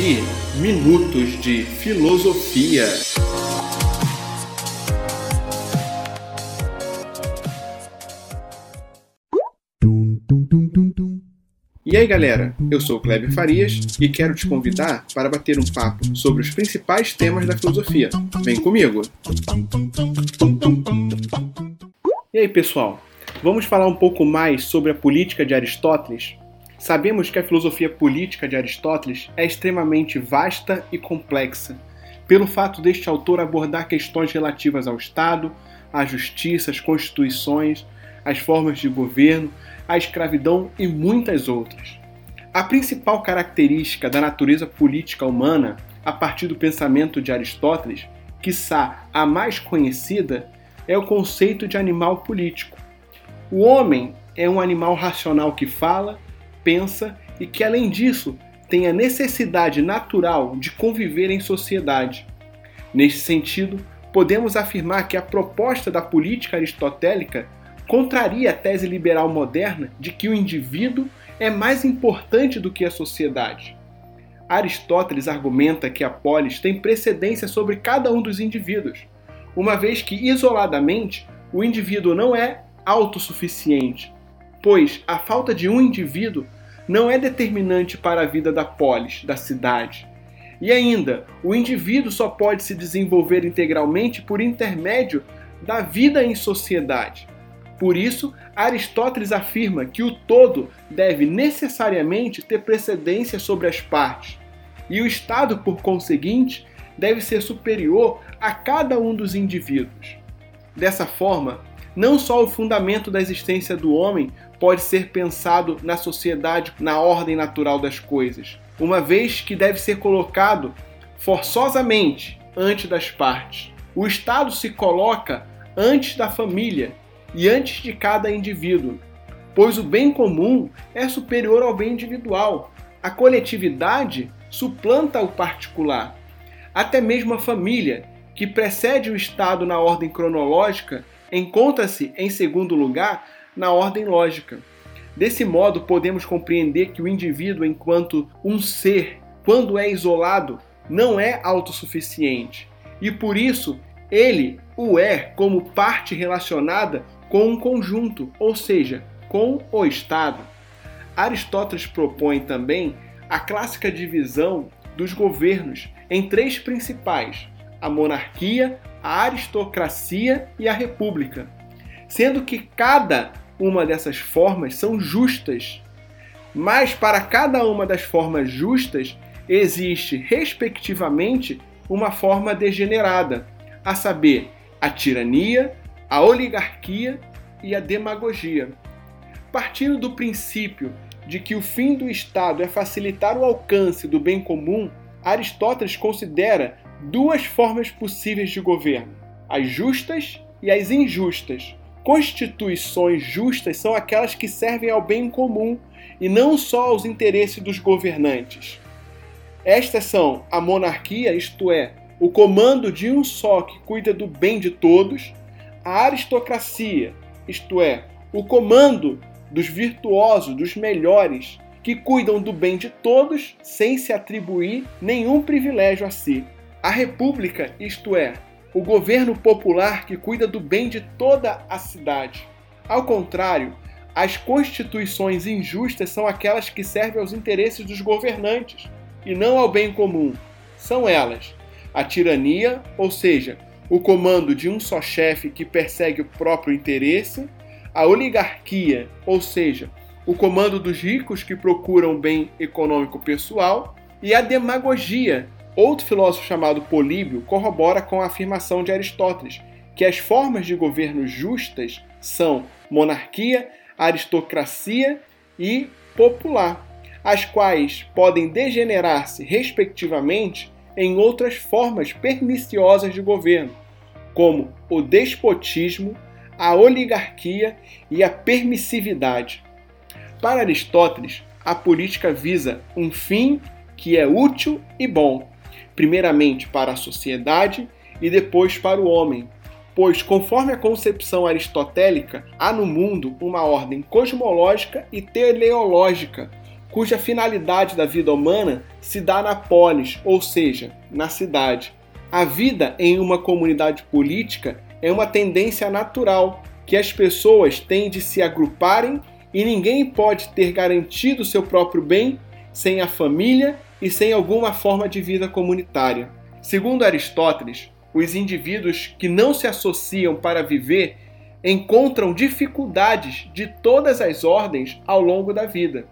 ouvir Minutos de Filosofia. E aí galera, eu sou o Kleber Farias e quero te convidar para bater um papo sobre os principais temas da filosofia. Vem comigo! E aí pessoal, vamos falar um pouco mais sobre a política de Aristóteles? Sabemos que a filosofia política de Aristóteles é extremamente vasta e complexa, pelo fato deste autor abordar questões relativas ao Estado, à justiça, às constituições, às formas de governo, à escravidão e muitas outras. A principal característica da natureza política humana, a partir do pensamento de Aristóteles, quiçá a mais conhecida, é o conceito de animal político. O homem é um animal racional que fala, pensa e que, além disso, tem a necessidade natural de conviver em sociedade. Neste sentido, podemos afirmar que a proposta da política aristotélica contraria a tese liberal moderna de que o indivíduo é mais importante do que a sociedade. Aristóteles argumenta que a polis tem precedência sobre cada um dos indivíduos, uma vez que, isoladamente, o indivíduo não é autossuficiente, pois a falta de um indivíduo não é determinante para a vida da polis, da cidade. E ainda, o indivíduo só pode se desenvolver integralmente por intermédio da vida em sociedade. Por isso, Aristóteles afirma que o todo deve necessariamente ter precedência sobre as partes, e o Estado, por conseguinte, deve ser superior a cada um dos indivíduos. Dessa forma, não só o fundamento da existência do homem pode ser pensado na sociedade, na ordem natural das coisas, uma vez que deve ser colocado forçosamente antes das partes. O Estado se coloca antes da família e antes de cada indivíduo, pois o bem comum é superior ao bem individual. A coletividade suplanta o particular. Até mesmo a família, que precede o Estado na ordem cronológica, encontra-se em segundo lugar na ordem lógica. Desse modo, podemos compreender que o indivíduo, enquanto um ser, quando é isolado, não é autossuficiente e por isso ele o é como parte relacionada com um conjunto, ou seja, com o Estado. Aristóteles propõe também a clássica divisão dos governos em três principais: a monarquia, a aristocracia e a república, sendo que cada uma dessas formas são justas, mas para cada uma das formas justas existe, respectivamente, uma forma degenerada, a saber, a tirania, a oligarquia e a demagogia. Partindo do princípio de que o fim do Estado é facilitar o alcance do bem comum, Aristóteles considera duas formas possíveis de governo: as justas e as injustas. Constituições justas são aquelas que servem ao bem comum e não só aos interesses dos governantes. Estas são a monarquia, isto é, o comando de um só que cuida do bem de todos, a aristocracia, isto é, o comando dos virtuosos, dos melhores, que cuidam do bem de todos sem se atribuir nenhum privilégio a si. A república, isto é, o governo popular que cuida do bem de toda a cidade. Ao contrário, as constituições injustas são aquelas que servem aos interesses dos governantes e não ao bem comum. São elas a tirania, ou seja, o comando de um só chefe que persegue o próprio interesse, a oligarquia, ou seja, o comando dos ricos que procuram bem econômico pessoal, e a demagogia, Outro filósofo chamado Políbio corrobora com a afirmação de Aristóteles que as formas de governo justas são monarquia, aristocracia e popular, as quais podem degenerar-se, respectivamente, em outras formas perniciosas de governo, como o despotismo, a oligarquia e a permissividade. Para Aristóteles, a política visa um fim que é útil e bom, primeiramente para a sociedade e depois para o homem. Pois, conforme a concepção aristotélica, há no mundo uma ordem cosmológica e teleológica, cuja finalidade da vida humana se dá na polis, ou seja, na cidade. A vida em uma comunidade política é uma tendência natural que as pessoas têm de se agruparem e ninguém pode ter garantido seu próprio bem sem a família e sem alguma forma de vida comunitária. Segundo Aristóteles, os indivíduos que não se associam para viver encontram dificuldades de todas as ordens ao longo da vida.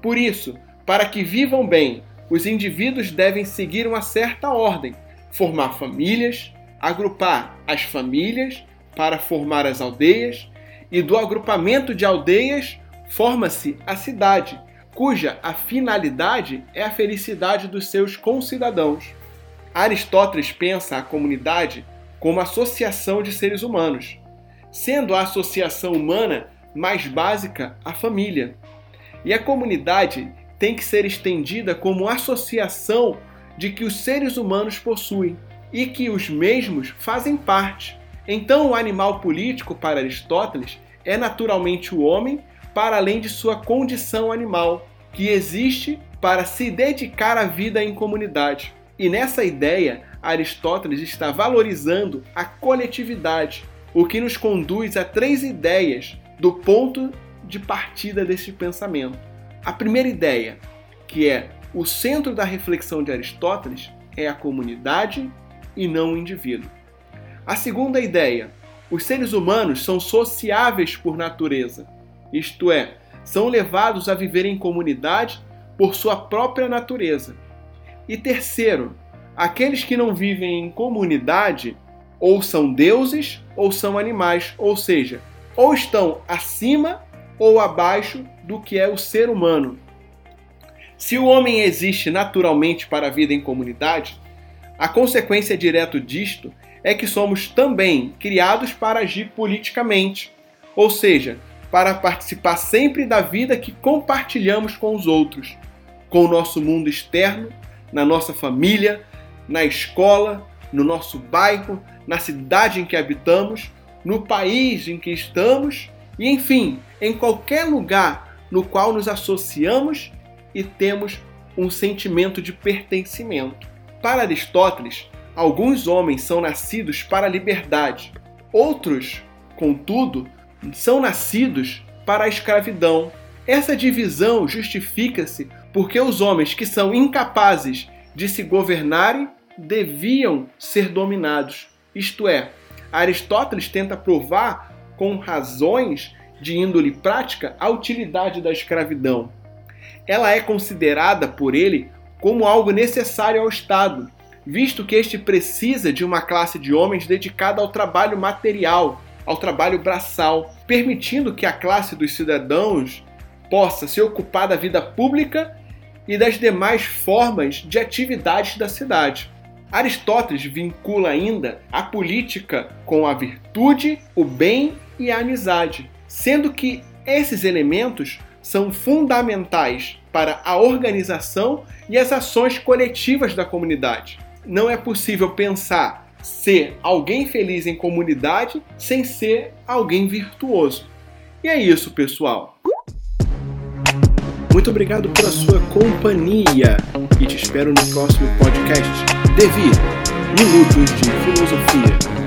Por isso, para que vivam bem, os indivíduos devem seguir uma certa ordem, formar famílias, agrupar as famílias para formar as aldeias, e do agrupamento de aldeias forma-se a cidade, cuja a finalidade é a felicidade dos seus concidadãos. Aristóteles pensa a comunidade como associação de seres humanos, sendo a associação humana mais básica a família. E a comunidade tem que ser estendida como associação de que os seres humanos possuem e que os mesmos fazem parte. Então, o animal político para Aristóteles é naturalmente o homem, para além de sua condição animal, que existe para se dedicar à vida em comunidade. E nessa ideia, Aristóteles está valorizando a coletividade, o que nos conduz a três ideias do ponto de partida deste pensamento. A primeira ideia, que é o centro da reflexão de Aristóteles, é a comunidade e não o indivíduo. A segunda ideia, os seres humanos são sociáveis por natureza, isto é, são levados a viver em comunidade por sua própria natureza. E terceiro, aqueles que não vivem em comunidade ou são deuses ou são animais, ou seja, ou estão acima ou abaixo do que é o ser humano. Se o homem existe naturalmente para a vida em comunidade, a consequência direta disto é que somos também criados para agir politicamente, ou seja, para participar sempre da vida que compartilhamos com os outros, com o nosso mundo externo, na nossa família, na escola, no nosso bairro, na cidade em que habitamos, no país em que estamos e, enfim, em qualquer lugar no qual nos associamos e temos um sentimento de pertencimento. Para Aristóteles, alguns homens são nascidos para a liberdade, outros, contudo, são nascidos para a escravidão. Essa divisão justifica-se porque os homens que são incapazes de se governarem deviam ser dominados. Isto é, Aristóteles tenta provar com razões de índole prática a utilidade da escravidão. Ela é considerada por ele como algo necessário ao Estado, visto que este precisa de uma classe de homens dedicada ao trabalho material, ao trabalho braçal, permitindo que a classe dos cidadãos possa se ocupar da vida pública e das demais formas de atividades da cidade. Aristóteles vincula ainda a política com a virtude, o bem e a amizade, sendo que esses elementos são fundamentais para a organização e as ações coletivas da comunidade. Não é possível pensar ser alguém feliz em comunidade sem ser alguém virtuoso. E é isso, pessoal. Muito obrigado pela sua companhia e te espero no próximo podcast. Devi Minutos de Filosofia.